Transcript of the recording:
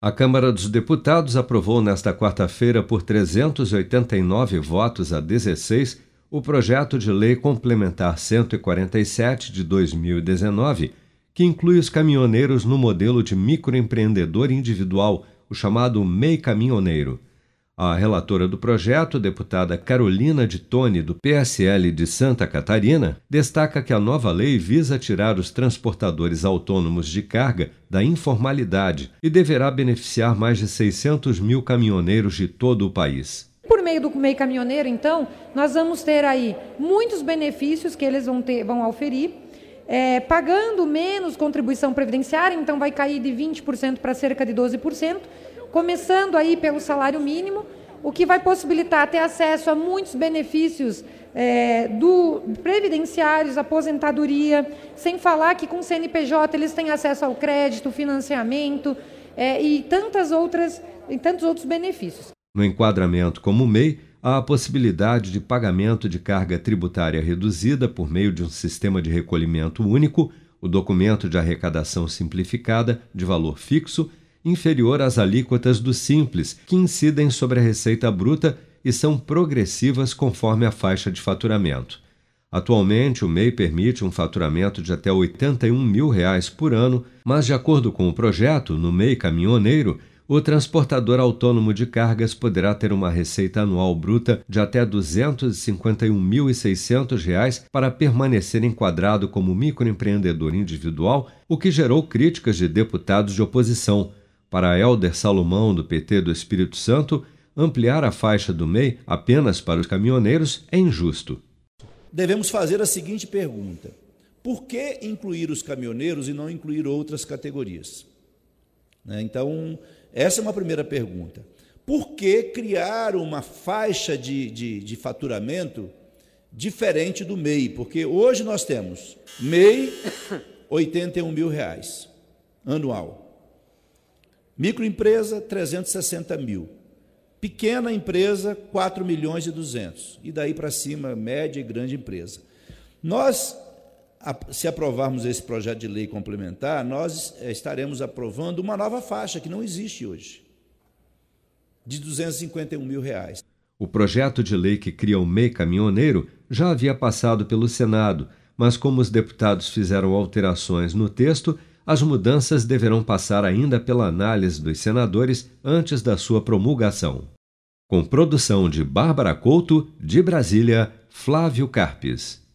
A Câmara dos Deputados aprovou nesta quarta-feira, por 389 votos a 16, o projeto de lei complementar 147 de 2019, que inclui os caminhoneiros no modelo de microempreendedor individual, o chamado MEI Caminhoneiro. A relatora do projeto, deputada Carolina de Tone, do PSL de Santa Catarina, destaca que a nova lei visa tirar os transportadores autônomos de carga da informalidade e deverá beneficiar mais de 600 mil caminhoneiros de todo o país. Por meio do MEI Caminhoneiro, então, nós vamos ter aí muitos benefícios que eles vão, ter, vão oferir, é, pagando menos contribuição previdenciária, então vai cair de 20% para cerca de 12%, começando aí pelo salário mínimo, o que vai possibilitar ter acesso a muitos benefícios é, do previdenciários, aposentadoria, sem falar que com o CNPJ eles têm acesso ao crédito, financiamento é, e tantas outras e tantos outros benefícios. No enquadramento como MEI, há a possibilidade de pagamento de carga tributária reduzida por meio de um sistema de recolhimento único, o documento de arrecadação simplificada de valor fixo inferior às alíquotas do Simples, que incidem sobre a receita bruta e são progressivas conforme a faixa de faturamento. Atualmente, o MEI permite um faturamento de até 81 mil reais por ano, mas, de acordo com o projeto, no MEI caminhoneiro, o transportador autônomo de cargas poderá ter uma receita anual bruta de até R$ 251.600 para permanecer enquadrado como microempreendedor individual, o que gerou críticas de deputados de oposição. Para Helder Salomão, do PT do Espírito Santo, ampliar a faixa do MEI apenas para os caminhoneiros é injusto. Devemos fazer a seguinte pergunta: por que incluir os caminhoneiros e não incluir outras categorias? Né, então, essa é uma primeira pergunta. Por que criar uma faixa de, de, de faturamento diferente do MEI? Porque hoje nós temos MEI, 81 mil reais anual. Microempresa, 360 mil. Pequena empresa, 4 milhões e 200. E daí para cima, média e grande empresa. Nós, se aprovarmos esse projeto de lei complementar, nós eh, estaremos aprovando uma nova faixa que não existe hoje, de 251 mil reais. O projeto de lei que cria o MEI caminhoneiro já havia passado pelo Senado, mas como os deputados fizeram alterações no texto, as mudanças deverão passar ainda pela análise dos senadores antes da sua promulgação. Com produção de Bárbara Couto, de Brasília, Flávio Carpes.